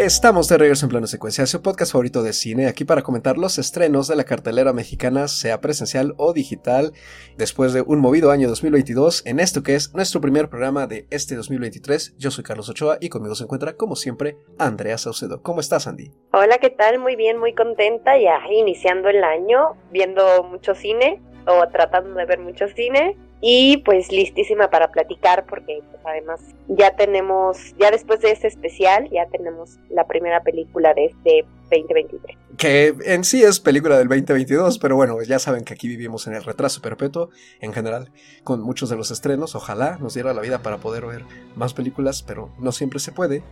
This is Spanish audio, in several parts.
Estamos de regreso en plano secuencia, su podcast favorito de cine, aquí para comentar los estrenos de la cartelera mexicana, sea presencial o digital, después de un movido año 2022, en esto que es nuestro primer programa de este 2023. Yo soy Carlos Ochoa y conmigo se encuentra, como siempre, Andrea Saucedo. ¿Cómo estás, Andy? Hola, ¿qué tal? Muy bien, muy contenta, ya iniciando el año, viendo mucho cine o tratando de ver mucho cine y pues listísima para platicar porque pues además ya tenemos, ya después de este especial, ya tenemos la primera película de este 2023. Que en sí es película del 2022, pero bueno, ya saben que aquí vivimos en el retraso perpetuo en general, con muchos de los estrenos, ojalá nos diera la vida para poder ver más películas, pero no siempre se puede.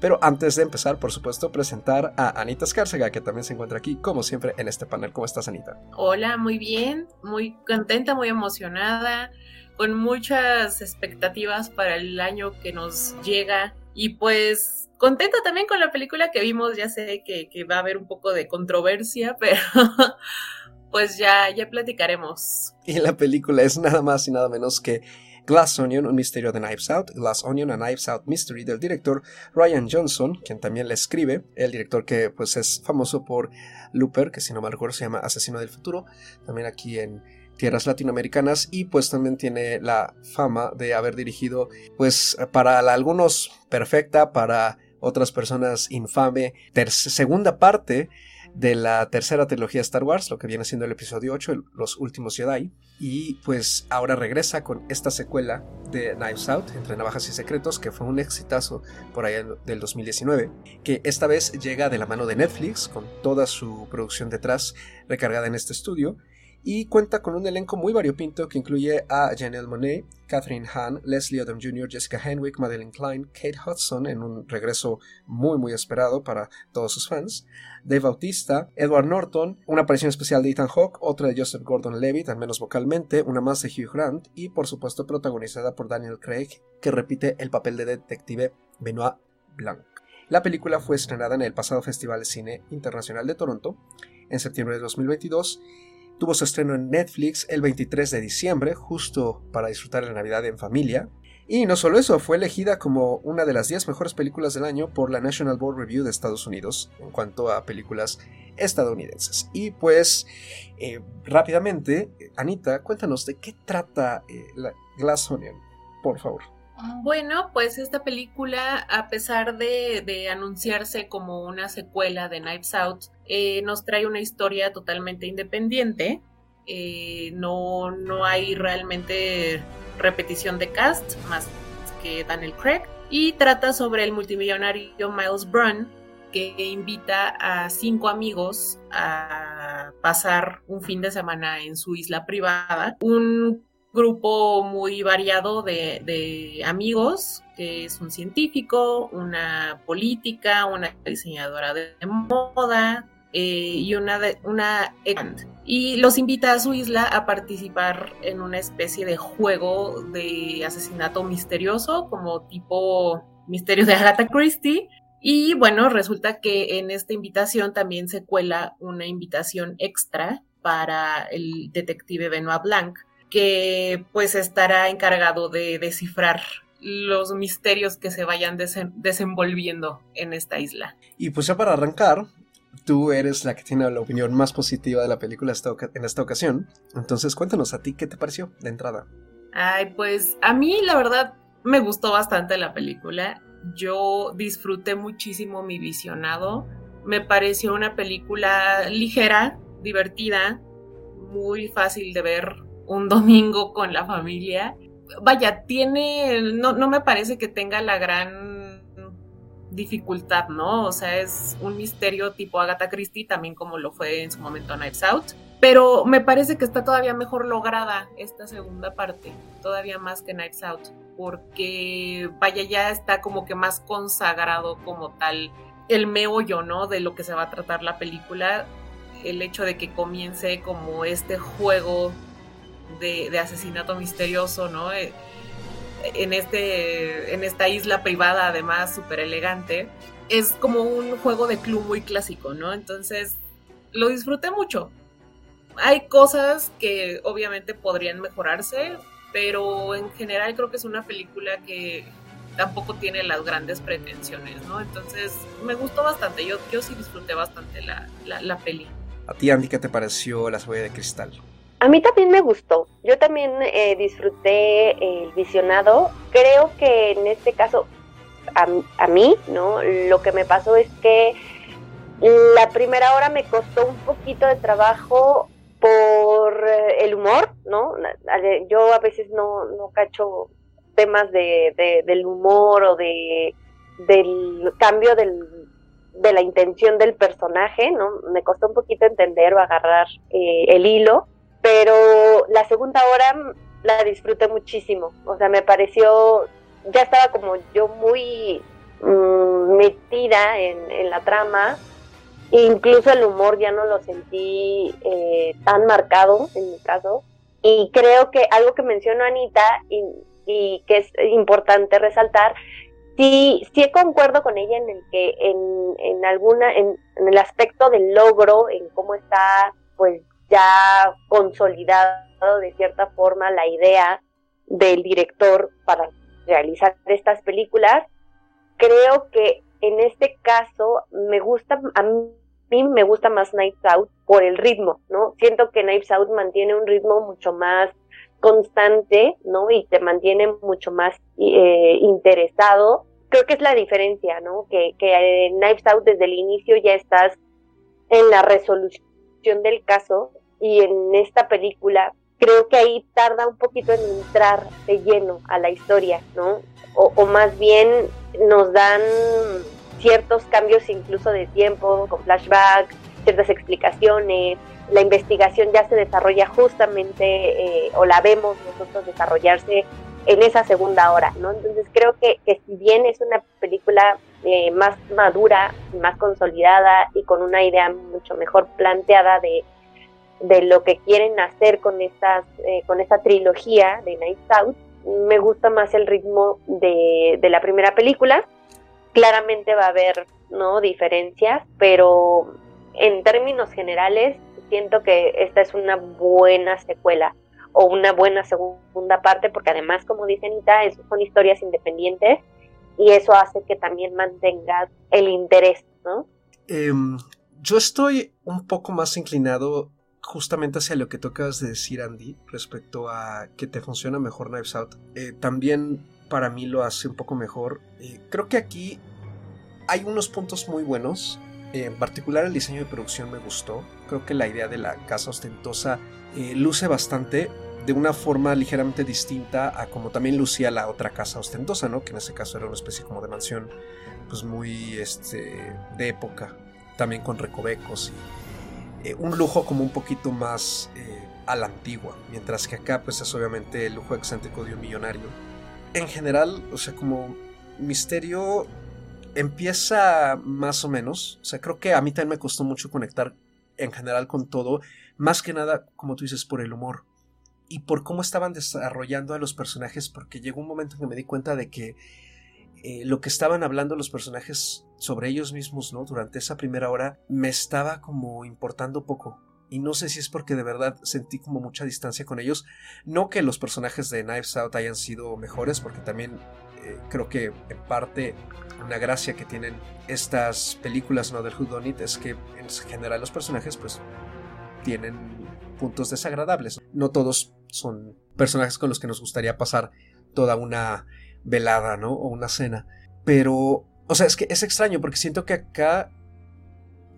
Pero antes de empezar, por supuesto, presentar a Anita Escárcega, que también se encuentra aquí, como siempre, en este panel. ¿Cómo estás, Anita? Hola, muy bien, muy contenta, muy emocionada, con muchas expectativas para el año que nos llega. Y pues contenta también con la película que vimos. Ya sé que, que va a haber un poco de controversia, pero pues ya, ya platicaremos. Y la película es nada más y nada menos que Glass Onion, un misterio de Knives Out, Glass Onion, a Knives Out Mystery del director Ryan Johnson, quien también le escribe, el director que pues es famoso por Looper, que si no me recuerdo se llama Asesino del Futuro, también aquí en tierras latinoamericanas y pues también tiene la fama de haber dirigido pues para algunos perfecta, para otras personas infame, segunda parte de la tercera trilogía de Star Wars, lo que viene siendo el episodio 8, Los Últimos Jedi. Y pues ahora regresa con esta secuela de Knives Out, Entre Navajas y Secretos, que fue un exitazo por allá del 2019, que esta vez llega de la mano de Netflix, con toda su producción detrás recargada en este estudio y cuenta con un elenco muy variopinto que incluye a Janelle Monet, Catherine Hahn, Leslie Odom Jr., Jessica Henwick, Madeline Klein, Kate Hudson en un regreso muy muy esperado para todos sus fans, Dave Bautista, Edward Norton, una aparición especial de Ethan Hawke, otra de Joseph Gordon-Levitt, al menos vocalmente, una más de Hugh Grant y por supuesto protagonizada por Daniel Craig, que repite el papel de detective Benoit Blanc. La película fue estrenada en el pasado Festival de Cine Internacional de Toronto en septiembre de 2022 Tuvo su estreno en Netflix el 23 de diciembre, justo para disfrutar la Navidad en familia. Y no solo eso, fue elegida como una de las 10 mejores películas del año por la National Board Review de Estados Unidos en cuanto a películas estadounidenses. Y pues, eh, rápidamente, Anita, cuéntanos de qué trata eh, la Glass Onion, por favor. Bueno, pues esta película, a pesar de, anunciarse como una secuela de Knives Out, eh, nos trae una historia totalmente independiente. Eh, no, no hay realmente repetición de cast, más que Daniel Craig. Y trata sobre el multimillonario Miles Brun, que invita a cinco amigos a pasar un fin de semana en su isla privada. Un grupo muy variado de, amigos, que es un científico, una política, una diseñadora de moda eh, y una, de, una y los invita a su isla a participar en una especie de juego de asesinato misterioso, como tipo misterio de Agatha Christie. Y bueno, resulta que en esta invitación también se cuela una invitación extra para el detective Benoit Blanc, que pues estará encargado de descifrar los misterios que se vayan desenvolviendo en esta isla. Y pues ya para arrancar, tú eres la que tiene la opinión más positiva de la película en esta ocasión. Entonces cuéntanos a ti qué te pareció de entrada. Ay, pues a mí la verdad me gustó bastante la película. Yo disfruté muchísimo mi visionado. Me pareció una película ligera, divertida, muy fácil de ver, un domingo con la familia. Vaya, tiene, no, no me parece que tenga la gran dificultad, ¿no? O sea, es un misterio tipo Agatha Christie, también como lo fue en su momento Knives Out. Pero me parece que está todavía mejor lograda esta segunda parte, todavía más que Knives Out, porque vaya, ya está como que más consagrado como tal el meollo, ¿no? De lo que se va a tratar la película, el hecho de que comience como este juego de, asesinato misterioso, ¿no? En, este, en esta isla privada, además, súper elegante. Es como un juego de club muy clásico, ¿no? Entonces, lo disfruté mucho. Hay cosas que obviamente podrían mejorarse, pero en general creo que es una película que tampoco tiene las grandes pretensiones, ¿no? Entonces me gustó bastante, yo, yo sí disfruté bastante la, la, peli. ¿A ti, Andy, qué te pareció La cebolla de cristal? A mí también me gustó. Yo también eh, disfruté el visionado. Creo que en este caso, a, a, mí, ¿no? Lo que me pasó es que la primera hora me costó un poquito de trabajo por eh, el humor, ¿no? Yo a veces no, no cacho temas de, del humor o de del cambio del, de la intención del personaje, ¿no? Me costó un poquito entender o agarrar eh, el hilo, pero la segunda hora la disfruté muchísimo, o sea, me pareció, ya estaba como yo muy mm, metida en, en la trama, Incluso el humor ya no lo sentí eh, tan marcado en mi caso. Y creo que algo que mencionó Anita y, que es importante resaltar, sí, sí concuerdo con ella en el que en, en alguna, en, en, el aspecto del logro, en cómo está pues ya consolidado de cierta forma la idea del director para realizar estas películas, creo que en este caso me gusta, a mí me gusta más Knives Out por el ritmo, ¿no? Siento que Knives Out mantiene un ritmo mucho más constante, ¿no? Y te mantiene mucho más eh, interesado. Creo que es la diferencia, ¿no? Que, que en Knives Out desde el inicio ya estás en la resolución del caso y en esta película creo que ahí tarda un poquito en entrar de lleno a la historia, ¿no? o, más bien nos dan ciertos cambios incluso de tiempo, con flashbacks, ciertas explicaciones, la investigación ya se desarrolla justamente eh, o la vemos nosotros desarrollarse en esa segunda hora, ¿no? Entonces creo que, que si bien es una película eh, más madura, más consolidada y con una idea mucho mejor planteada de, de lo que quieren hacer con estas eh, con esta trilogía de Night Out, me gusta más el ritmo de, la primera película. Claramente va a haber no diferencias, pero en términos generales siento que esta es una buena secuela o una buena segunda parte, porque además, como dice Anita, son historias independientes y eso hace que también mantenga el interés, ¿no? Em, yo estoy un poco más inclinado justamente hacia lo que tú acabas de decir, Andy, respecto a que te funciona mejor Knives Out. Eh, también para mí lo hace un poco mejor. Eh, creo que aquí hay unos puntos muy buenos. en particular el diseño de producción me gustó. Creo que la idea de la casa ostentosa eh, luce bastante de una forma ligeramente distinta a como también lucía la otra casa ostentosa, ¿no? Que en ese caso era una especie como de mansión pues muy este de época, también con recovecos y eh, un lujo como un poquito más eh, a la antigua, mientras que acá pues es obviamente el lujo excéntrico de un millonario. En general, o sea, como misterio empieza más o menos, o sea, creo que a mí también me costó mucho conectar en general con todo, más que nada, como tú dices, por el humor y por cómo estaban desarrollando a los personajes, porque llegó un momento en que me di cuenta de que eh, lo que estaban hablando los personajes sobre ellos mismos, ¿no? Durante esa primera hora me estaba como importando poco. Y no sé si es porque de verdad sentí como mucha distancia con ellos. No que los personajes de Knives Out hayan sido mejores, porque también eh, creo que en parte una gracia que tienen estas películas ¿no? del Who It es que en general los personajes pues tienen puntos desagradables. No todos son personajes con los que nos gustaría pasar toda una velada, ¿no? O una cena. Pero, o sea, es que es extraño porque siento que acá,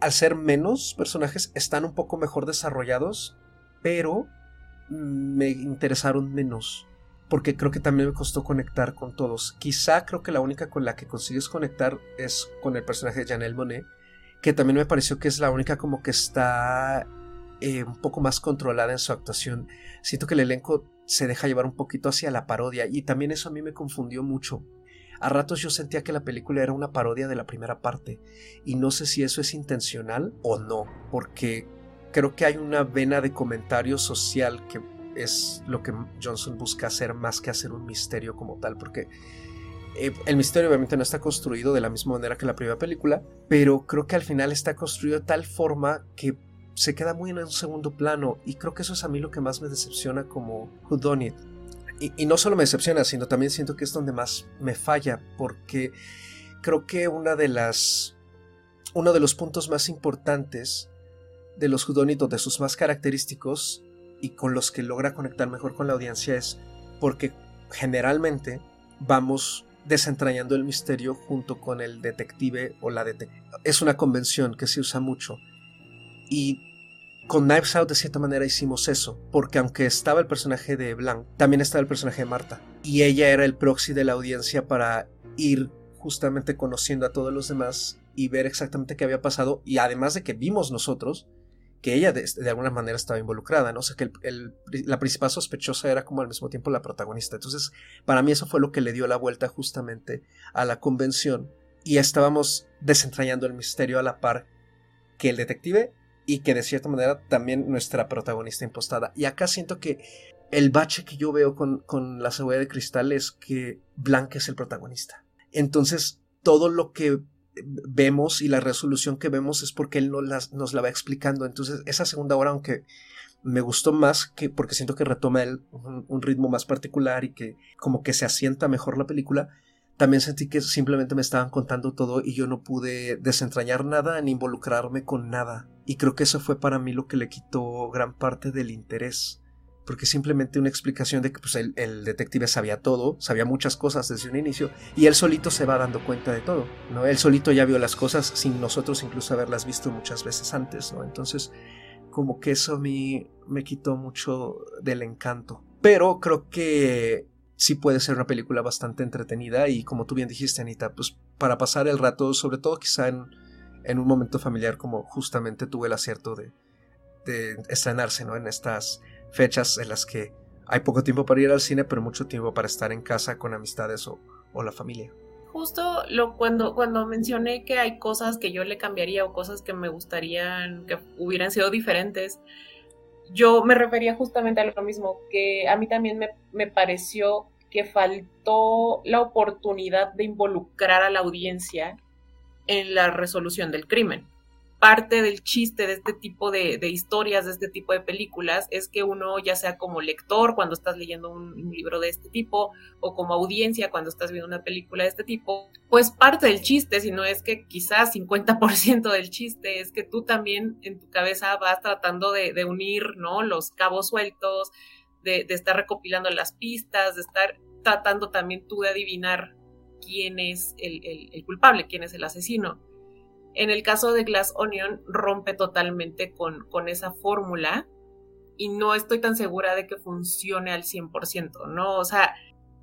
al ser menos personajes, están un poco mejor desarrollados, pero me interesaron menos. Porque creo que también me costó conectar con todos. Quizá creo que la única con la que consigues conectar es con el personaje de Janelle Monet, que también me pareció que es la única como que está eh, un poco más controlada en su actuación. Siento que el elenco se deja llevar un poquito hacia la parodia y también eso a mí me confundió mucho. A ratos yo sentía que la película era una parodia de la primera parte y no sé si eso es intencional o no, porque creo que hay una vena de comentario social que es lo que Johnson busca hacer más que hacer un misterio como tal, porque eh, el misterio obviamente no está construido de la misma manera que la primera película, pero creo que al final está construido de tal forma que se queda muy en un segundo plano y creo que eso es a mí lo que más me decepciona como Who Done It. y, no solo me decepciona, sino también siento que es donde más me falla, porque creo que una de las, uno de los puntos más importantes de los Judonitos, de sus más característicos y con los que logra conectar mejor con la audiencia es porque generalmente vamos desentrañando el misterio junto con el detective o la detective. Es una convención que se usa mucho. Y con Knives Out de cierta manera hicimos eso, porque aunque estaba el personaje de Blanc, también estaba el personaje de Marta. Y ella era el proxy de la audiencia para ir justamente conociendo a todos los demás y ver exactamente qué había pasado. Y además de que vimos nosotros que ella de, alguna manera estaba involucrada, ¿no? O sea, que la principal sospechosa era como al mismo tiempo la protagonista. Entonces, para mí eso fue lo que le dio la vuelta justamente a la convención y estábamos desentrañando el misterio a la par que el detective y que de cierta manera también nuestra protagonista impostada. Y acá siento que el bache que yo veo con, con la cebolla de cristal es que Blanca es el protagonista. Entonces, todo lo que vemos y la resolución que vemos es porque él nos, nos la va explicando. Entonces, esa segunda hora, aunque me gustó más que porque siento que retoma él un, ritmo más particular y que como que se asienta mejor la película, también sentí que simplemente me estaban contando todo y yo no pude desentrañar nada ni involucrarme con nada. Y creo que eso fue para mí lo que le quitó gran parte del interés porque simplemente una explicación de que pues, el, detective sabía todo, sabía muchas cosas desde un inicio, y él solito se va dando cuenta de todo, ¿no? Él solito ya vio las cosas sin nosotros incluso haberlas visto muchas veces antes, ¿no? Entonces, como que eso a mí me quitó mucho del encanto. Pero creo que sí puede ser una película bastante entretenida y como tú bien dijiste, Anita, pues para pasar el rato, sobre todo quizá en, en un momento familiar como justamente tuve el acierto de, de estrenarse, ¿no? En estas fechas en las que hay poco tiempo para ir al cine, pero mucho tiempo para estar en casa con amistades o, la familia. Justo lo, cuando, cuando mencioné que hay cosas que yo le cambiaría o cosas que me gustarían que hubieran sido diferentes, yo me refería justamente a lo mismo, que a mí también me, me pareció que faltó la oportunidad de involucrar a la audiencia en la resolución del crimen parte del chiste de este tipo de, historias, de este tipo de películas, es que uno, ya sea como lector cuando estás leyendo un, libro de este tipo, o como audiencia cuando estás viendo una película de este tipo, pues parte del chiste, si no es que quizás 50% del chiste es que tú también en tu cabeza vas tratando de, unir, ¿no? Los cabos sueltos, de, estar recopilando las pistas, de estar tratando también tú de adivinar quién es el culpable, quién es el asesino. En el caso de Glass Onion rompe totalmente con, con esa fórmula y no estoy tan segura de que funcione al 100%, ¿no? O sea,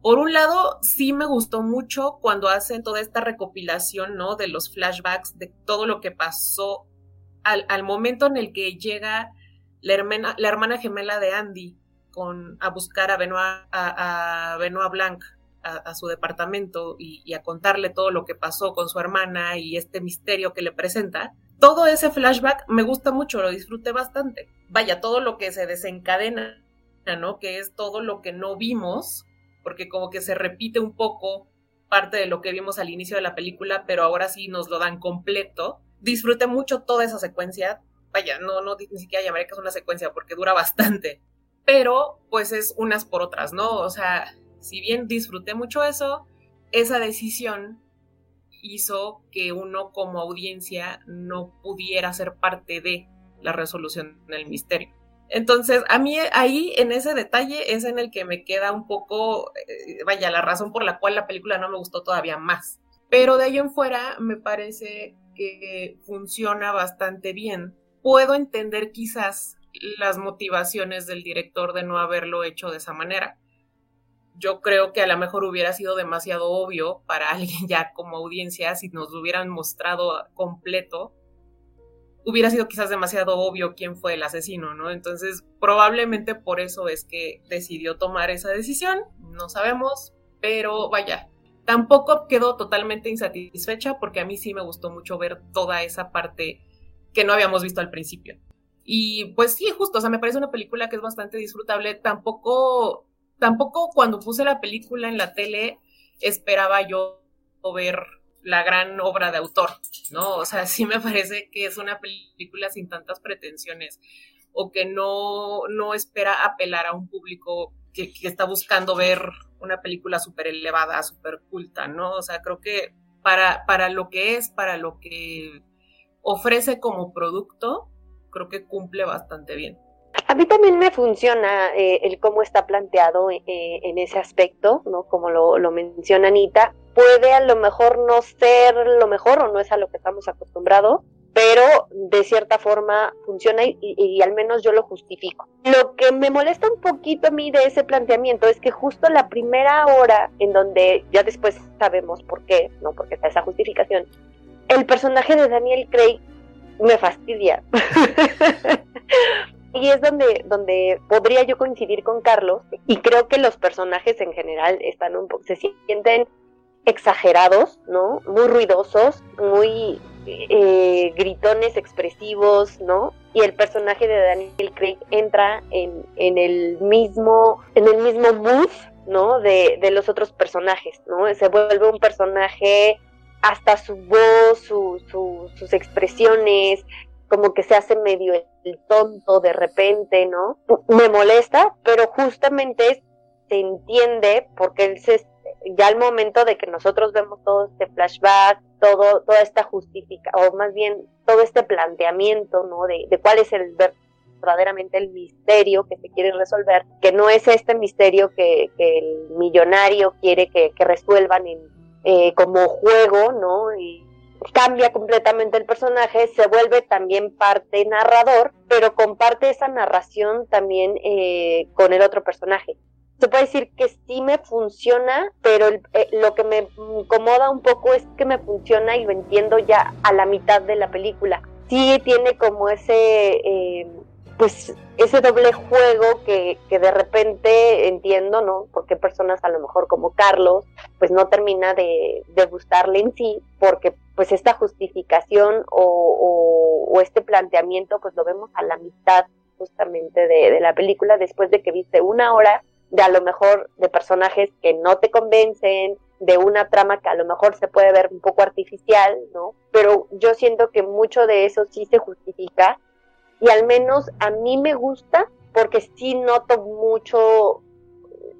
por un lado, sí me gustó mucho cuando hacen toda esta recopilación, ¿no? De los flashbacks, de todo lo que pasó al, momento en el que llega la hermana, la hermana gemela de Andy con, a buscar a Benoit, a, a Benoit Blanc a, su departamento y, a contarle todo lo que pasó con su hermana y este misterio que le presenta, todo ese flashback me gusta mucho, lo disfruté bastante. Vaya, todo lo que se desencadena, ¿no? Que es todo lo que no vimos, porque como que se repite un poco parte de lo que vimos al inicio de la película, pero ahora sí nos lo dan completo. Disfruté mucho toda esa secuencia. Vaya, no, no ni siquiera llamaré que es una secuencia porque dura bastante. Pero pues es unas por otras, ¿no? O sea, si bien disfruté mucho eso, esa decisión hizo que uno como audiencia no pudiera ser parte de la resolución del misterio. Entonces, a mí ahí en ese detalle es en el que me queda un poco, eh, vaya, la razón por la cual la película no me gustó todavía más. Pero de ahí en fuera me parece que funciona bastante bien. Puedo entender quizás las motivaciones del director de no haberlo hecho de esa manera yo creo que a lo mejor hubiera sido demasiado obvio para alguien ya como audiencia si nos lo hubieran mostrado completo. Hubiera sido quizás demasiado obvio quién fue el asesino, ¿no? Entonces, probablemente por eso es que decidió tomar esa decisión, no sabemos, pero vaya, tampoco quedó totalmente insatisfecha porque a mí sí me gustó mucho ver toda esa parte que no habíamos visto al principio. Y pues sí, justo, o sea, me parece una película que es bastante disfrutable. Tampoco tampoco cuando puse la película en la tele esperaba yo ver la gran obra de autor, ¿no? O sea, sí me parece que es una película sin tantas pretensiones o que no, no espera apelar a un público que, está buscando ver una película súper elevada, súper culta, ¿no? O sea, creo que para, para lo que es, para lo que ofrece como producto, creo que cumple bastante bien. A mí también me funciona eh, el cómo está planteado eh, en ese aspecto, ¿no? Como lo, lo, menciona Anita. Puede a lo mejor no ser lo mejor o no es a lo que estamos acostumbrados, pero de cierta forma funciona y, al menos yo lo justifico. Lo que me molesta un poquito a mí de ese planteamiento es que justo la primera hora en donde ya después sabemos por qué, no porque está esa justificación, el personaje de Daniel Craig me fastidia. y es donde, donde podría yo coincidir con Carlos y creo que los personajes en general están un poco, se sienten exagerados, ¿no? Muy ruidosos, muy eh, gritones expresivos, ¿no? Y el personaje de Daniel Craig entra en, en el mismo, en el mismo mood, ¿no? De, de, los otros personajes, ¿no? Se vuelve un personaje hasta su voz, su, sus expresiones, como que se hace medio tonto de repente, ¿no? Me molesta, pero justamente se entiende porque él se, ya al momento de que nosotros vemos todo este flashback, todo, toda esta justifica, o más bien todo este planteamiento, ¿no? De, cuál es el verdaderamente el misterio que se quiere resolver, que no es este misterio que, que el millonario quiere que, que resuelvan en, eh, como juego, ¿no? Y cambia completamente el personaje, se vuelve también parte narrador, pero comparte esa narración también eh, con el otro personaje se puede decir que sí me funciona, pero eh, lo que me incomoda un poco es que me funciona y lo entiendo ya a la mitad de la película. Sí tiene como ese, eh, pues, ese doble juego que, que, de repente entiendo, ¿no? Porque personas a lo mejor como Carlos, pues no termina de, de gustarle en sí, porque pues esta justificación o, este planteamiento, pues lo vemos a la mitad justamente de, de la película después de que viste una hora de a lo mejor de personajes que no te convencen, de una trama que a lo mejor se puede ver un poco artificial, ¿no? Pero yo siento que mucho de eso sí se justifica y al menos a mí me gusta porque sí noto mucho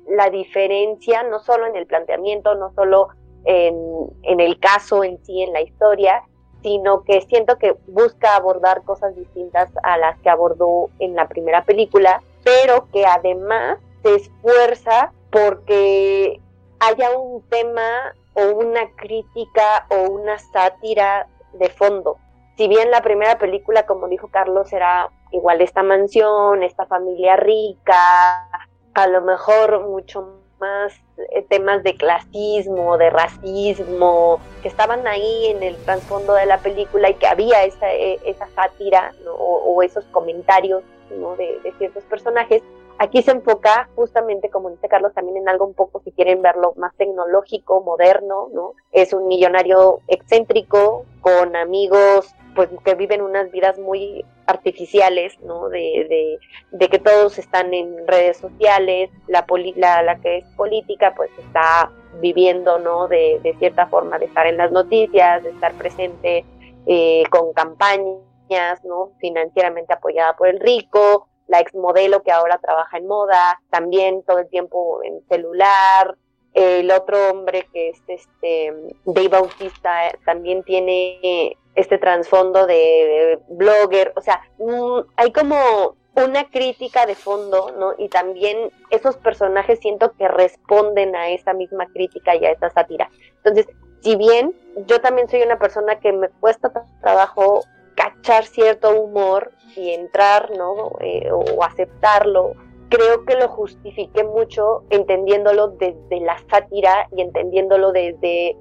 la diferencia, no solo en el planteamiento, no solo en, el caso en sí, en la historia, sino que siento que busca abordar cosas distintas a las que abordó en la primera película, pero que además se esfuerza porque haya un tema o una crítica o una sátira de fondo. Si bien la primera película, como dijo Carlos, era igual esta mansión, esta familia rica, a lo mejor mucho más eh, temas de clasismo, de racismo, que estaban ahí en el trasfondo de la película y que había esa, eh, esa sátira o, esos comentarios de, de ciertos personajes, Aquí se enfoca justamente, como dice Carlos, también en algo un poco, si quieren verlo, más tecnológico, moderno, ¿no? Es un millonario excéntrico, con amigos, pues que viven unas vidas muy artificiales, ¿no? De, de, que todos están en redes sociales, la, la, la, que es política, pues está viviendo, ¿no? De, de, cierta forma, de estar en las noticias, de estar presente eh, con campañas, ¿no? Financieramente apoyada por el rico, la ex modelo que ahora trabaja en moda, también todo el tiempo en celular, el otro hombre que es este Dave Bautista también tiene este trasfondo de blogger, o sea, mm, hay como una crítica de fondo, ¿no? Y también esos personajes siento que responden a esa misma crítica y a esa sátira. Entonces, si bien yo también soy una persona que me cuesta trabajo cachar cierto humor y entrar, ¿no? Eh, o aceptarlo. Creo que lo justifique mucho entendiéndolo desde la sátira y entendiéndolo desde,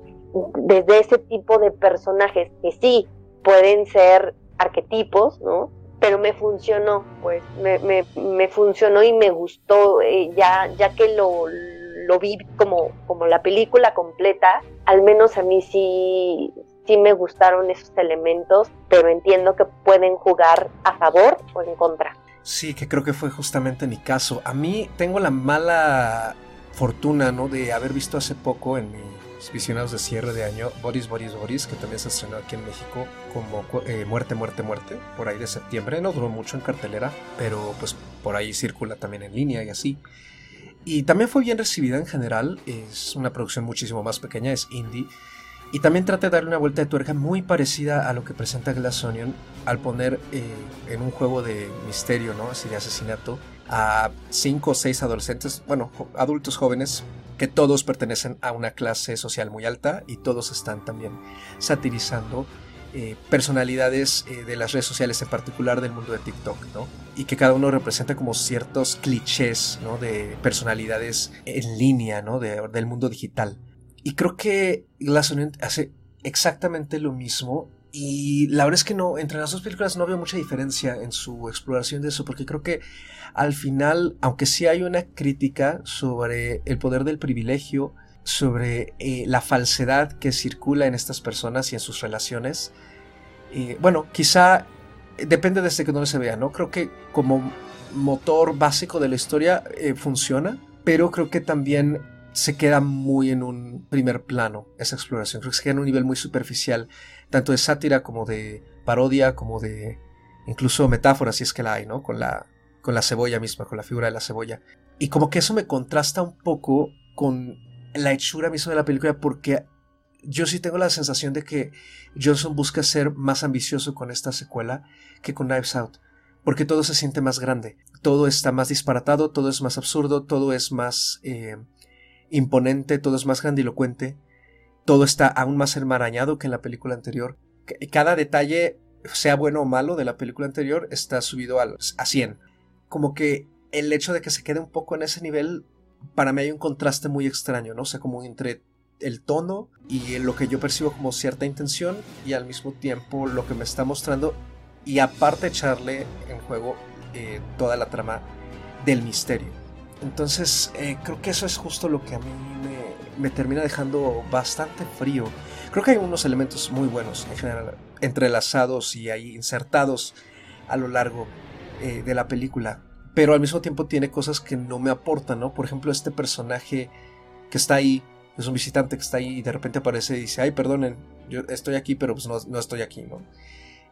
desde ese tipo de personajes que sí pueden ser arquetipos, ¿no? Pero me funcionó, pues me, me, me funcionó y me gustó, eh, ya, ya que lo, lo vi como, como la película completa, al menos a mí sí, sí me gustaron esos elementos, pero entiendo que pueden jugar a favor o en contra. Sí, que creo que fue justamente mi caso. A mí tengo la mala fortuna, ¿no? De haber visto hace poco en mis visionados de cierre de año Boris, Boris, Boris, que también se estrenó aquí en México como eh, Muerte, Muerte, Muerte, por ahí de septiembre. No duró mucho en cartelera, pero pues por ahí circula también en línea y así. Y también fue bien recibida en general, es una producción muchísimo más pequeña, es indie. Y también trata de darle una vuelta de tuerca muy parecida a lo que presenta Glass Onion al poner eh, en un juego de misterio, ¿no? Así de asesinato, a cinco o seis adolescentes, bueno, adultos jóvenes, que todos pertenecen a una clase social muy alta y todos están también satirizando eh, personalidades eh, de las redes sociales, en particular del mundo de TikTok, ¿no? Y que cada uno representa como ciertos clichés, ¿no? De personalidades en línea, ¿no? del mundo digital. Y creo que Glass Onion hace exactamente lo mismo. Y la verdad es que no, entre las dos películas no veo mucha diferencia en su exploración de eso, porque creo que al final, aunque sí hay una crítica sobre el poder del privilegio, sobre eh, la falsedad que circula en estas personas y en sus relaciones. bueno, quizá depende desde que no se vea, ¿no? Creo que como motor básico de la historia eh, funciona, pero creo que también se queda muy en un primer plano esa exploración. Creo que se queda en un nivel muy superficial, tanto de sátira como de parodia, como de incluso metáfora, si es que la hay, ¿no? Con la, con la cebolla misma, con la figura de la cebolla. Y como que eso me contrasta un poco con la hechura misma de la película porque yo sí tengo la sensación de que Johnson busca ser más ambicioso con esta secuela que con Knives Out, porque todo se siente más grande, todo está más disparatado, todo es más absurdo, todo es más eh, imponente, todo es más grandilocuente, todo está aún más enmarañado que en la película anterior. Cada detalle, sea bueno o malo, de la película anterior está subido a, a 100. Como que el hecho de que se quede un poco en ese nivel para mí hay un contraste muy extraño, ¿no? O sea, como entre el tono y lo que yo percibo como cierta intención y al mismo tiempo lo que me está mostrando y aparte echarle en juego eh, toda la trama del misterio. Entonces eh, creo que eso es justo lo que a mí me, me, termina dejando bastante frío. Creo que hay unos elementos muy buenos en general, entrelazados y ahí insertados a lo largo eh, de la película pero al mismo tiempo tiene cosas que no me aportan, ¿no? Por ejemplo, este personaje que está ahí, es un visitante que está ahí y de repente aparece y dice, ay, perdonen, yo estoy aquí, pero pues no, estoy aquí, ¿no?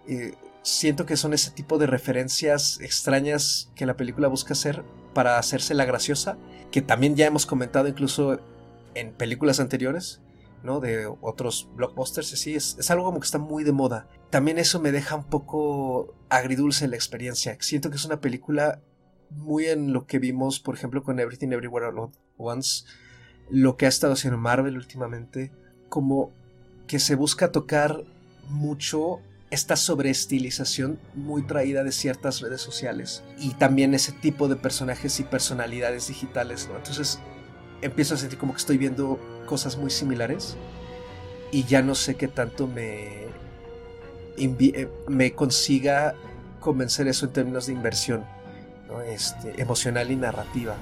Eh, siento que son ese tipo de referencias extrañas que la película busca hacer para hacerse la graciosa, que también ya hemos comentado incluso en películas anteriores, ¿no? De otros blockbusters, así, es, es algo como que está muy de moda. También eso me deja un poco agridulce la experiencia. Siento que es una película muy en lo que vimos, por ejemplo, con Everything Everywhere All At Once, lo que ha estado haciendo Marvel últimamente, como que se busca tocar mucho esta sobreestilización muy traída de ciertas redes sociales y también ese tipo de personajes y personalidades digitales, ¿no? Entonces empiezo a sentir como que estoy viendo cosas muy similares y ya no sé qué tanto me, eh, me consiga convencer eso en términos de inversión este, emocional y narrativa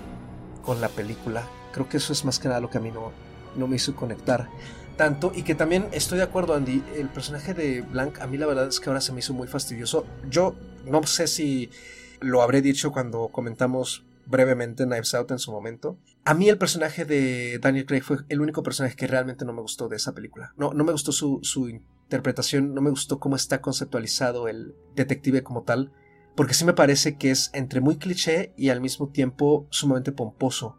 con la película. Creo que eso es más que nada lo que a mí no, no me hizo conectar tanto y que también estoy de acuerdo Andy, el personaje de Blanc a mí la verdad es que ahora se me hizo muy fastidioso. Yo no sé si lo habré dicho cuando comentamos brevemente Knives Out en su momento. A mí el personaje de Daniel Craig fue el único personaje que realmente no me gustó de esa película. No, no me gustó su, su interpretación, no me gustó cómo está conceptualizado el detective como tal porque sí me parece que es entre muy cliché y al mismo tiempo sumamente pomposo.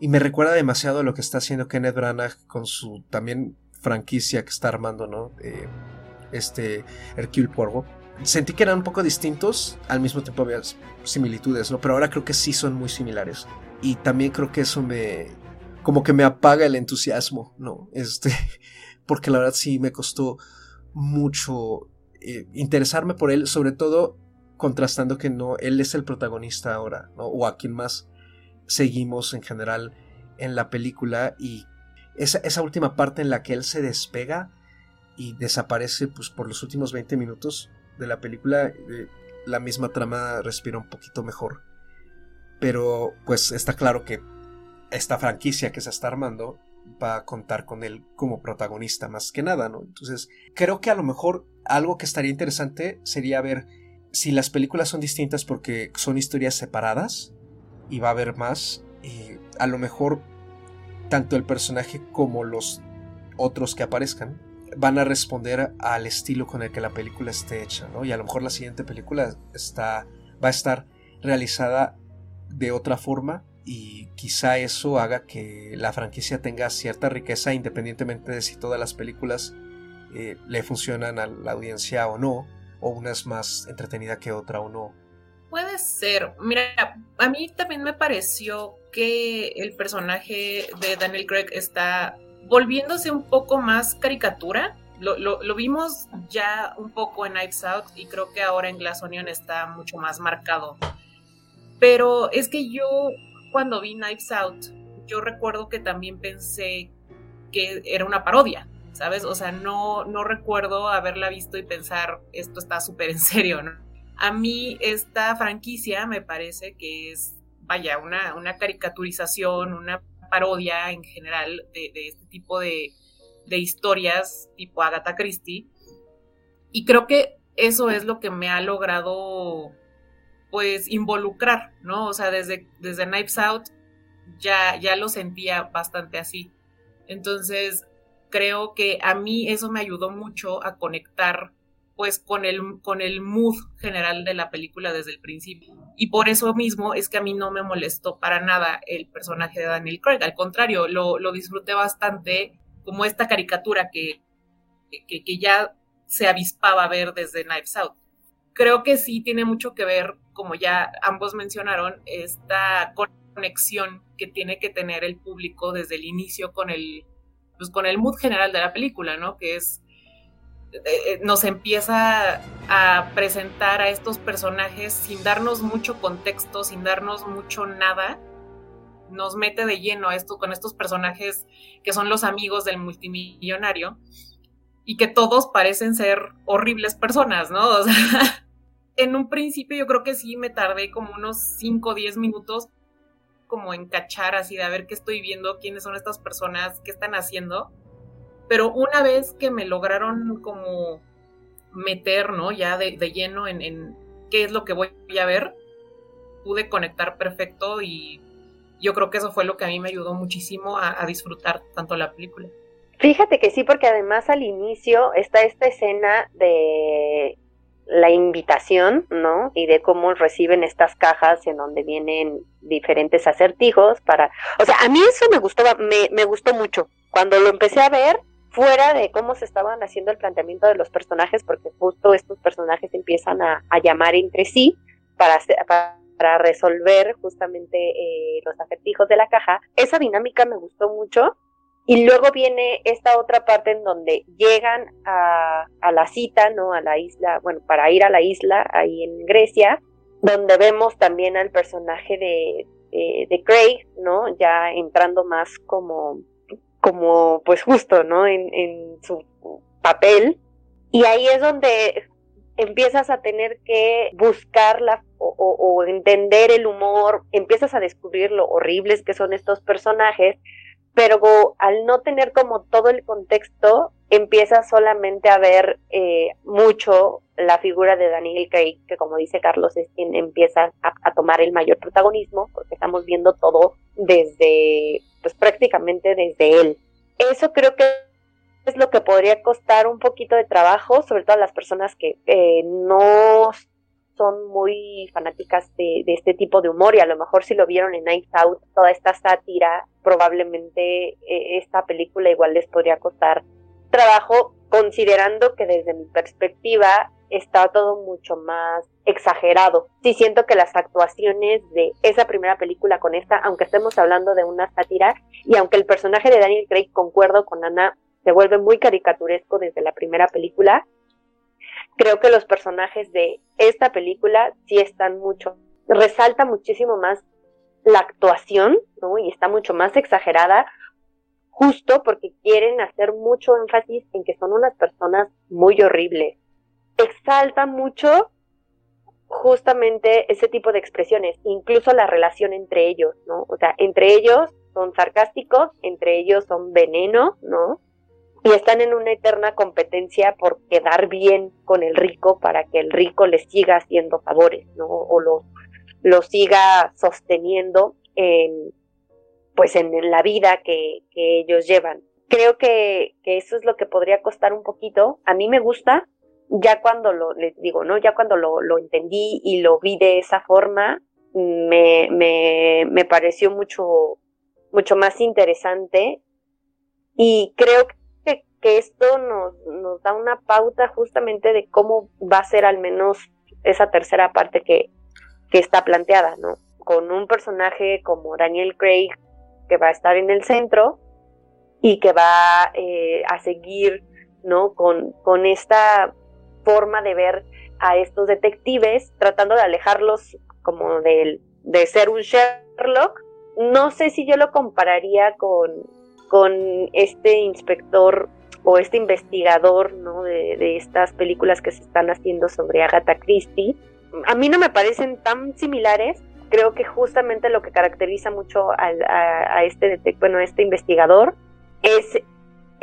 Y me recuerda demasiado a lo que está haciendo Kenneth Branagh con su también franquicia que está armando, ¿no? este Hercule Poirot. Sentí que eran un poco distintos, al mismo tiempo había similitudes, ¿no? Pero ahora creo que sí son muy similares. Y también creo que eso me... como que me apaga el entusiasmo, ¿no? Este... porque la verdad sí me costó mucho eh, interesarme por él, sobre todo contrastando que no, él es el protagonista ahora, o a quien más seguimos en general en la película y esa, esa, última parte en la que él se despega y desaparece pues por los últimos 20 minutos de la película, eh, la misma trama respira un poquito mejor. Pero pues está claro que esta franquicia que se está armando va a contar con él como protagonista más que nada, ¿no? Entonces creo que a lo mejor algo que estaría interesante sería ver si las películas son distintas porque son historias separadas y va a haber más, y a lo mejor tanto el personaje como los otros que aparezcan van a responder al estilo con el que la película esté hecha, ¿no? Y a lo mejor la siguiente película está, va a estar realizada de otra forma y quizá eso haga que la franquicia tenga cierta riqueza independientemente de si todas las películas eh, le funcionan a la audiencia o no, o una es más entretenida que otra o no. Puede ser. Mira, a mí también me pareció que el personaje de Daniel Craig está volviéndose un poco más caricatura. Lo, lo, vimos ya un poco en Knives Out y creo que ahora en Glass Onion está mucho más marcado. Pero es que yo cuando vi Knives Out, yo recuerdo que también pensé que era una parodia, ¿sabes? O sea, no, no recuerdo haberla visto y pensar, esto está súper en serio, ¿no? A mí esta franquicia me parece que es, vaya, una, una caricaturización, una parodia en general de, este tipo de, de historias tipo Agatha Christie. Y creo que eso es lo que me ha logrado pues involucrar, ¿no? O sea, desde, desde Knives Out ya, ya lo sentía bastante así. Entonces, creo que a mí eso me ayudó mucho a conectar pues con el, con el mood general de la película desde el principio. Y por eso mismo es que a mí no me molestó para nada el personaje de Daniel Craig. Al contrario, lo, lo disfruté bastante como esta caricatura que, que, ya se avispaba ver desde Knives Out creo que sí tiene mucho que ver, como ya ambos mencionaron, esta conexión que tiene que tener el público desde el inicio con el, pues con el mood general de la película, ¿no? Que es eh, eh, nos empieza a presentar a estos personajes sin darnos mucho contexto, sin darnos mucho nada, nos mete de lleno esto con estos personajes que son los amigos del multimillonario y que todos parecen ser horribles personas, ¿no? O sea, en un principio yo creo que sí me tardé como unos 5 o 10 minutos como en cachar así de a ver qué estoy viendo, quiénes son estas personas, qué están haciendo. Pero una vez que me lograron como meter, ¿no? Ya de, lleno en, qué es lo que voy a ver, pude conectar perfecto y yo creo que eso fue lo que a mí me ayudó muchísimo a disfrutar tanto la película. Fíjate que sí, porque además al inicio está esta escena de la invitación, ¿no? Y de cómo reciben estas cajas en donde vienen diferentes acertijos para... O sea, a mí eso me gustó, me, me gustó mucho. Cuando lo empecé a ver, fuera de cómo se estaban haciendo el planteamiento de los personajes, porque justo estos personajes empiezan a, llamar entre sí para, resolver justamente eh, los acertijos de la caja. Esa dinámica me gustó mucho y luego viene esta otra parte en donde llegan a, la cita, ¿no? A la isla, bueno, para ir a la isla ahí en Grecia, donde vemos también al personaje de, de, Craig, ¿no? Ya entrando más como, como pues justo, ¿no? En, su papel. Y ahí es donde empiezas a tener que buscar la, o, entender el humor, empiezas a descubrir lo horribles que son estos personajes pero al no tener como todo el contexto, empieza solamente a ver eh, mucho la figura de Daniel Craig, que como dice Carlos, es quien empieza a, tomar el mayor protagonismo, porque estamos viendo todo desde, pues prácticamente desde él. Eso creo que es lo que podría costar un poquito de trabajo, sobre todo a las personas que eh, no son muy fanáticas de, este tipo de humor y a lo mejor si lo vieron en Night Out, toda esta sátira, probablemente eh, esta película igual les podría costar trabajo, considerando que desde mi perspectiva está todo mucho más exagerado. Sí siento que las actuaciones de esa primera película con esta, aunque estemos hablando de una sátira, y aunque el personaje de Daniel Craig, concuerdo con Ana, se vuelve muy caricaturesco desde la primera película, creo que los personajes de esta película sí están mucho, resalta muchísimo más la actuación, ¿no? Y está mucho más exagerada, justo porque quieren hacer mucho énfasis en que son unas personas muy horribles. Exalta mucho justamente ese tipo de expresiones, incluso la relación entre ellos, ¿no? O sea, entre ellos son sarcásticos, entre ellos son veneno, ¿no? y están en una eterna competencia por quedar bien con el rico para que el rico les siga haciendo favores, ¿no? O lo, siga sosteniendo en, pues en, la vida que, que, ellos llevan. Creo que, que, eso es lo que podría costar un poquito. A mí me gusta, ya cuando lo, les digo, ¿no? Ya cuando lo, lo entendí y lo vi de esa forma, me, me, me pareció mucho, mucho más interesante y creo que, que esto nos, nos da una pauta justamente de cómo va a ser al menos esa tercera parte que, que está planteada, ¿no? Con un personaje como Daniel Craig que va a estar en el centro y que va eh, a seguir, ¿no? Con, con esta forma de ver a estos detectives, tratando de alejarlos como de, de ser un Sherlock. No sé si yo lo compararía con, con este inspector o este investigador ¿no? de, estas películas que se están haciendo sobre Agatha Christie. A mí no me parecen tan similares. Creo que justamente lo que caracteriza mucho a, a, a este, bueno, a este investigador es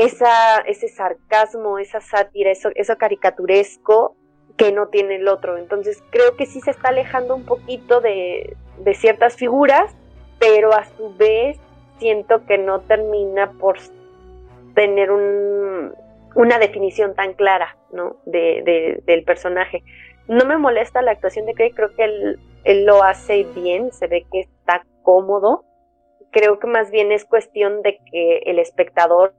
esa, ese sarcasmo, esa sátira, eso, eso caricaturesco que no tiene el otro. Entonces creo que sí se está alejando un poquito de, de ciertas figuras, pero a su vez siento que no termina por tener un, una definición tan clara ¿no? de, de, del personaje. No me molesta la actuación de Craig, creo que él, él lo hace bien, se ve que está cómodo. Creo que más bien es cuestión de que el espectador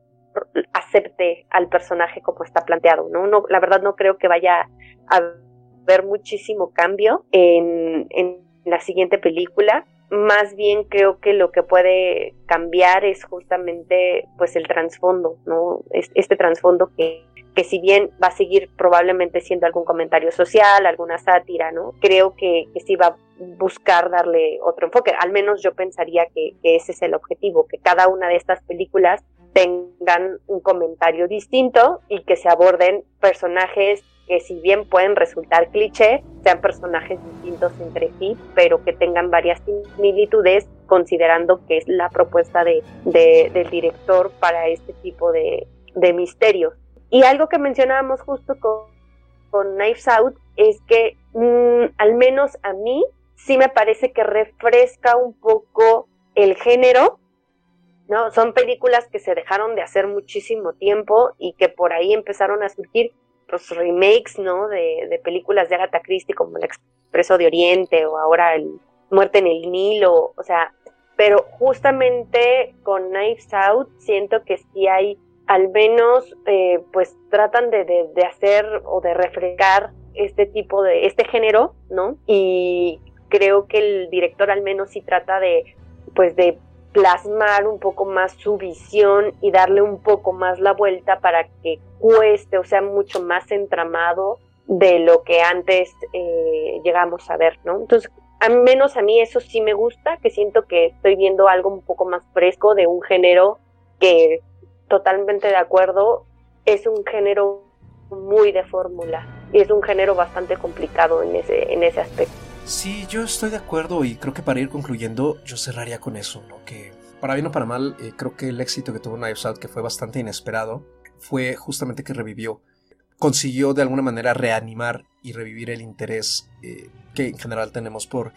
acepte al personaje como está planteado, ¿no? no la verdad no creo que vaya a haber muchísimo cambio en, en la siguiente película. Más bien creo que lo que puede cambiar es justamente pues el trasfondo, ¿no? Este trasfondo que, que si bien va a seguir probablemente siendo algún comentario social, alguna sátira, ¿no? Creo que, que sí va a buscar darle otro enfoque. Al menos yo pensaría que, que ese es el objetivo, que cada una de estas películas tengan un comentario distinto y que se aborden personajes que si bien pueden resultar cliché, sean personajes distintos entre sí, pero que tengan varias similitudes considerando que es la propuesta de, de, del director para este tipo de, de, misterios. Y algo que mencionábamos justo con, con Knives Out es que mmm, al menos a mí sí me parece que refresca un poco el género ¿no? Son películas que se dejaron de hacer muchísimo tiempo y que por ahí empezaron a surgir pues, remakes, ¿no? De, de películas de Agatha Christie como El Expreso de Oriente o ahora el Muerte en el Nilo, o sea, pero justamente con Knives Out siento que sí hay, al menos, eh, pues tratan de, de, de hacer o de refrescar este tipo de, este género, ¿no? Y creo que el director al menos sí trata de, pues de plasmar un poco más su visión y darle un poco más la vuelta para que cueste o sea mucho más entramado de lo que antes eh, llegamos a ver, ¿no? Entonces, al menos a mí eso sí me gusta, que siento que estoy viendo algo un poco más fresco de un género que totalmente de acuerdo, es un género muy de fórmula y es un género bastante complicado en ese, en ese aspecto. Sí, yo estoy de acuerdo y creo que para ir concluyendo yo cerraría con eso, ¿no? Que para bien o para mal, eh, creo que el éxito que tuvo Knives Out, que fue bastante inesperado, fue justamente que revivió, consiguió de alguna manera reanimar y revivir el interés eh, que en general tenemos por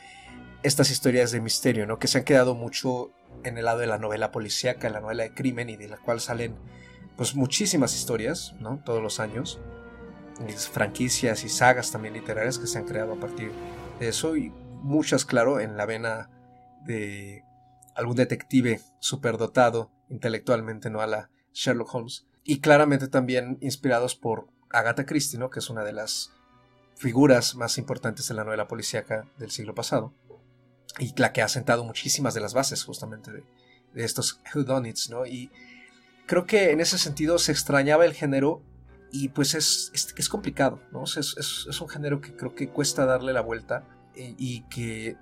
estas historias de misterio, ¿no? Que se han quedado mucho en el lado de la novela policíaca, la novela de crimen y de la cual salen pues muchísimas historias, ¿no? Todos los años, franquicias y sagas también literarias que se han creado a partir eso y muchas, claro, en la vena de algún detective superdotado intelectualmente, no a la Sherlock Holmes. Y claramente también inspirados por Agatha Christie, ¿no? que es una de las figuras más importantes en la novela policíaca del siglo pasado. Y la que ha sentado muchísimas de las bases justamente de, de estos whodunits, ¿no? Y creo que en ese sentido se extrañaba el género y pues es, es, complicado, ¿no? Es, es, es, un género que creo que cuesta darle la vuelta eh, y que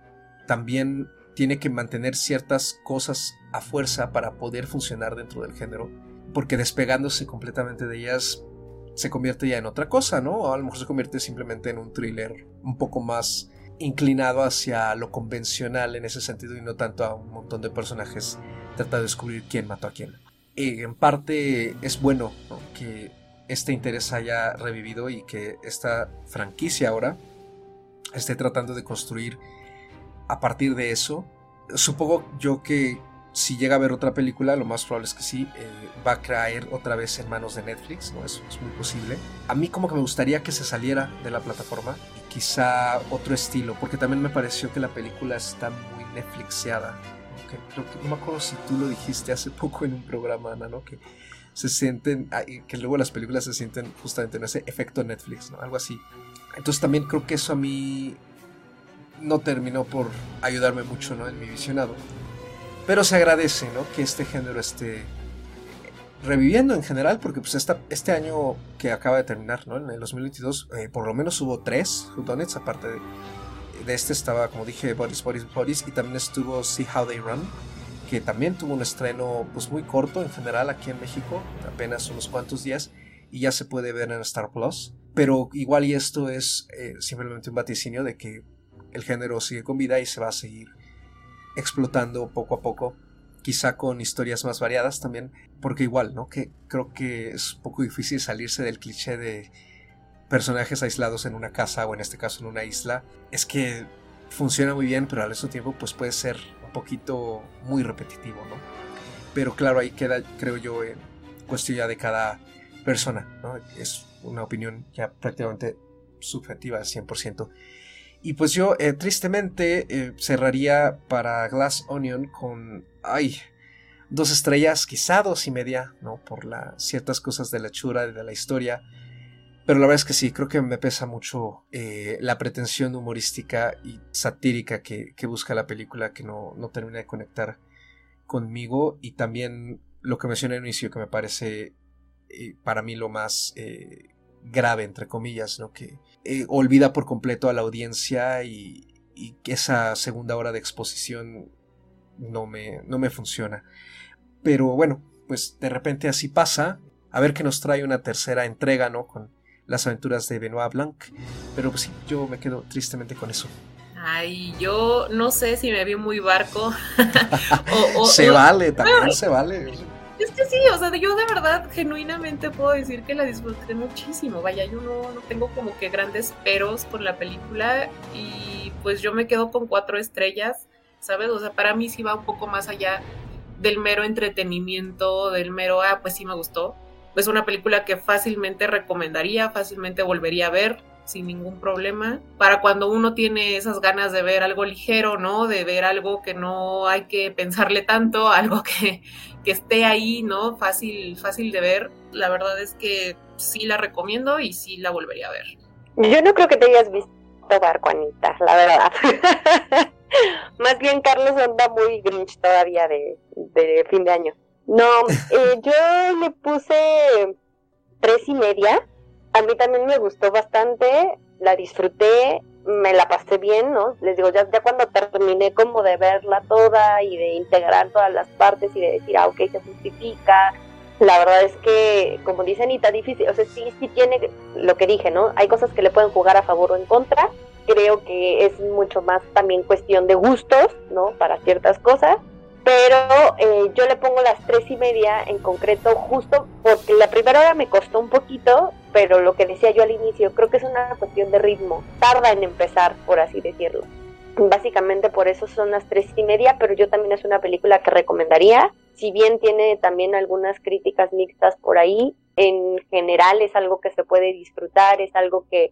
también tiene que mantener ciertas cosas a fuerza para poder funcionar dentro del género, porque despegándose completamente de ellas se convierte ya en otra cosa, ¿no? O a lo mejor se convierte simplemente en un thriller un poco más inclinado hacia lo convencional en ese sentido y no tanto a un montón de personajes tratando de descubrir quién mató a quién. Y en parte es bueno ¿no? que este interés haya revivido y que esta franquicia ahora esté tratando de construir a partir de eso. Supongo yo que si llega a ver otra película, lo más probable es que sí, eh, va a caer otra vez en manos de Netflix, ¿no? Eso es muy posible. A mí como que me gustaría que se saliera de la plataforma y quizá otro estilo, porque también me pareció que la película está muy Netflixeada. creo que, no me acuerdo si tú lo dijiste hace poco en un programa, Ana, ¿no? Que se sienten, que luego las películas se sienten justamente en ese efecto Netflix, ¿no? Algo así. Entonces también creo que eso a mí no terminó por ayudarme mucho, ¿no? En mi visionado. Pero se agradece, ¿no? Que este género esté reviviendo en general, porque pues esta, este año que acaba de terminar, ¿no? En el 2022, eh, por lo menos hubo tres Whodunits, aparte de, de, este estaba, como dije, Bodies, Bodies, Bodies, y también estuvo See How They Run, que también tuvo un estreno pues muy corto en general aquí en México, apenas unos cuantos días, y ya se puede ver en Star Plus. Pero igual y esto es eh, simplemente un vaticinio de que el género sigue con vida y se va a seguir explotando poco a poco, quizá con historias más variadas también, porque igual, ¿no? Que creo que es un poco difícil salirse del cliché de personajes aislados en una casa o en este caso en una isla. Es que funciona muy bien, pero al mismo tiempo pues puede ser poquito muy repetitivo, ¿no? Pero claro, ahí queda, creo yo, en cuestión ya de cada persona, ¿no? Es una opinión ya prácticamente subjetiva al 100%. Y pues yo eh, tristemente eh, cerraría para Glass Onion con, ay, dos estrellas, quizá dos y media, ¿no? Por la, ciertas cosas de la hechura, de la historia. Pero la verdad es que sí, creo que me pesa mucho eh, la pretensión humorística y satírica que, busca la película, que no, no, termina de conectar conmigo. Y también lo que mencioné al inicio, que me parece para mí lo más grave, entre comillas, ¿no? Que eh, olvida por completo a la audiencia y, que esa segunda hora de exposición no me, no me funciona. Pero bueno, pues de repente así pasa. A ver qué nos trae una tercera entrega, ¿no? Con las aventuras de Benoit Blanc. Pero pues sí, yo me quedo tristemente con eso. Ay, yo no sé si me vi muy barco. se vale, también se vale. Es que sí, o sea, yo de verdad genuinamente puedo decir que la disfruté muchísimo. Vaya, yo no, no tengo como que grandes peros con la película y pues yo me quedo con cuatro estrellas, ¿sabes? O sea, para mí sí va un poco más allá del mero entretenimiento, del mero, ah, pues sí me gustó. Es una película que fácilmente recomendaría, fácilmente volvería a ver sin ningún problema. Para cuando uno tiene esas ganas de ver algo ligero, ¿no? De ver algo que no hay que pensarle tanto, algo que, que esté ahí, ¿no? Fácil, fácil de ver. La verdad es que sí la recomiendo y sí la volvería a ver. Yo no creo que te hayas visto Barco, Anita, la verdad. Más bien Carlos anda muy grinch todavía de, de fin de año. No, eh, yo le puse tres y media a mí también me gustó bastante, la disfruté, me la pasé bien, ¿no? Les digo, ya, ya cuando terminé como de verla toda y de integrar todas las partes y de decir, ah, ok, se justifica, la verdad es que, como dice Anita, difícil, o sea, sí, sí tiene lo que dije, ¿no? Hay cosas que le pueden jugar a favor o en contra, creo que es mucho más también cuestión de gustos, ¿no? Para ciertas cosas, pero eh, yo le pongo las tres y media en concreto justo porque la primera hora me costó un poquito, pero lo que decía yo al inicio, creo que es una cuestión de ritmo, tarda en empezar, por así decirlo. Básicamente por eso son las tres y media, pero yo también es una película que recomendaría, si bien tiene también algunas críticas mixtas por ahí, en general es algo que se puede disfrutar, es algo que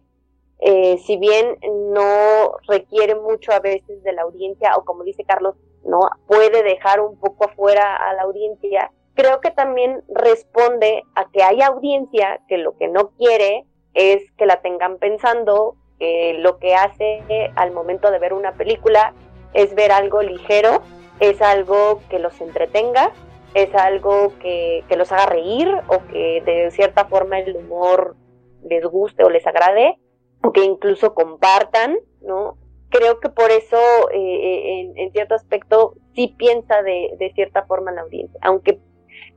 eh, si bien no requiere mucho a veces de la audiencia, o como dice Carlos, no puede dejar un poco afuera a la audiencia, creo que también responde a que hay audiencia que lo que no quiere es que la tengan pensando, que lo que hace al momento de ver una película es ver algo ligero, es algo que los entretenga, es algo que, que los haga reír o que de cierta forma el humor les guste o les agrade, o que incluso compartan, ¿no? Creo que por eso, eh, eh, en, cierto aspecto, sí piensa de, cierta forma la audiencia, aunque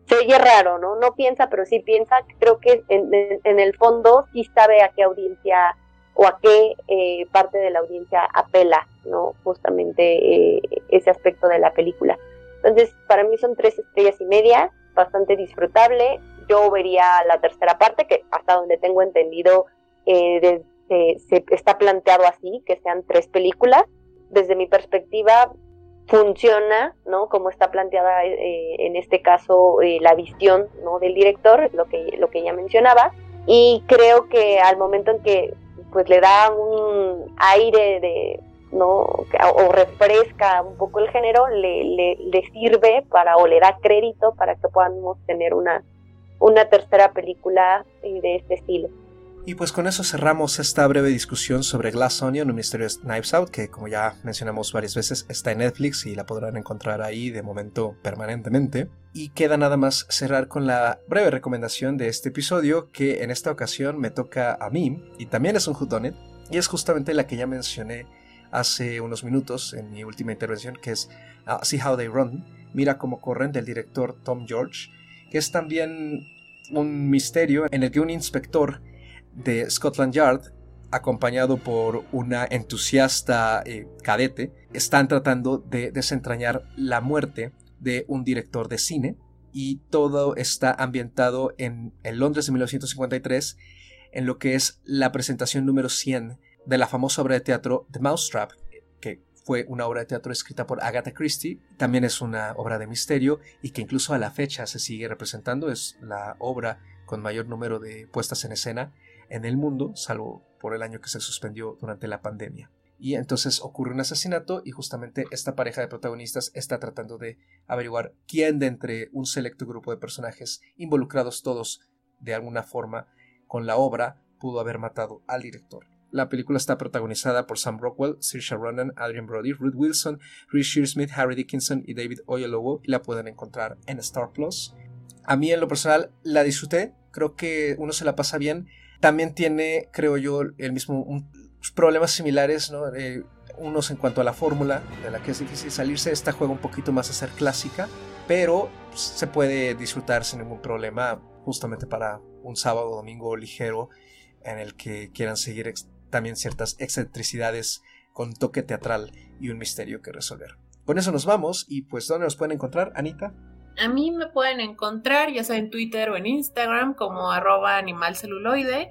se oye raro, ¿no? No piensa, pero sí piensa, creo que en, en el fondo sí sabe a qué audiencia o a qué eh, parte de la audiencia apela, ¿no? Justamente ese aspecto de la película. Entonces, para mí son tres estrellas y media, bastante disfrutable. Yo vería la tercera parte, que hasta donde tengo entendido, desde se, está planteado así, que sean tres películas. Desde mi perspectiva, funciona, ¿no? Como está planteada eh, en este caso eh, la visión, ¿no? Del director, lo que, lo que ya mencionaba, y creo que al momento en que pues le da un aire de, ¿no? O refresca un poco el género, le, le, sirve para, o le da crédito para que podamos tener una, una tercera película de este estilo. Y pues con eso cerramos esta breve discusión sobre Glass Onion, un misterio Knives Out, que como ya mencionamos varias veces está en Netflix y la podrán encontrar ahí de momento permanentemente. Y queda nada más cerrar con la breve recomendación de este episodio, que en esta ocasión me toca a mí, y también es un Whodunit, y es justamente la que ya mencioné hace unos minutos en mi última intervención, que es uh, See How They Run, Mira cómo corren, del director Tom George, que es también un misterio en el que un inspector de Scotland Yard, acompañado por una entusiasta eh, cadete, están tratando de desentrañar la muerte de un director de cine y todo está ambientado en el Londres de 1953 en lo que es la presentación número 100 de la famosa obra de teatro The Mousetrap, que fue una obra de teatro escrita por Agatha Christie, también es una obra de misterio y que incluso a la fecha se sigue representando, es la obra con mayor número de puestas en escena en el mundo, salvo por el año que se suspendió durante la pandemia. Y entonces ocurre un asesinato y justamente esta pareja de protagonistas está tratando de averiguar quién de entre un selecto grupo de personajes involucrados todos de alguna forma con la obra pudo haber matado al director. La película está protagonizada por Sam Rockwell, Saoirse Ronan, Adrian Brody, Ruth Wilson, Reese Shearsmith, Harry Dickinson y David Oyelowo y la pueden encontrar en Star Plus. A mí en lo personal la disfruté, creo que uno se la pasa bien también tiene, creo yo, el mismo problemas similares, ¿no? unos en cuanto a la fórmula, de la que es difícil salirse. Esta juega un poquito más a ser clásica, pero se puede disfrutar sin ningún problema, justamente para un sábado o domingo ligero en el que quieran seguir también ciertas excentricidades con toque teatral y un misterio que resolver. Con eso nos vamos y pues ¿dónde nos pueden encontrar, Anita? A mí me pueden encontrar ya sea en Twitter o en Instagram como arroba animalceluloide.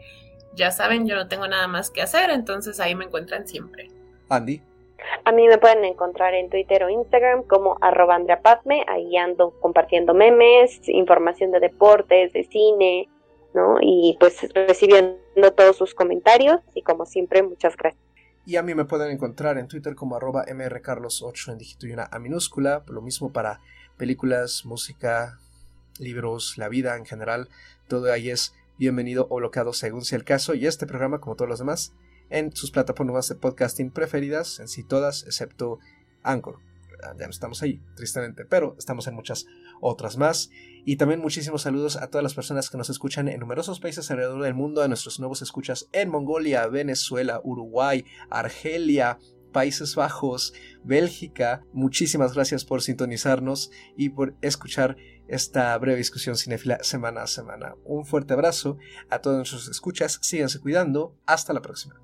Ya saben, yo no tengo nada más que hacer, entonces ahí me encuentran siempre. Andy. A mí me pueden encontrar en Twitter o Instagram como arroba Andrea Ahí ando compartiendo memes, información de deportes, de cine, ¿no? Y pues recibiendo todos sus comentarios y como siempre, muchas gracias. Y a mí me pueden encontrar en Twitter como arroba mrcarlos8 en dígito y una A minúscula. Lo mismo para películas, música, libros, la vida en general, todo ahí es bienvenido o bloqueado según sea el caso y este programa como todos los demás en sus plataformas de podcasting preferidas, en sí todas, excepto Anchor. Ya no estamos ahí, tristemente, pero estamos en muchas otras más. Y también muchísimos saludos a todas las personas que nos escuchan en numerosos países alrededor del mundo, a nuestros nuevos escuchas en Mongolia, Venezuela, Uruguay, Argelia, Países Bajos, Bélgica. Muchísimas gracias por sintonizarnos y por escuchar esta breve discusión cinéfila semana a semana. Un fuerte abrazo a todos nuestros escuchas, síganse cuidando, hasta la próxima.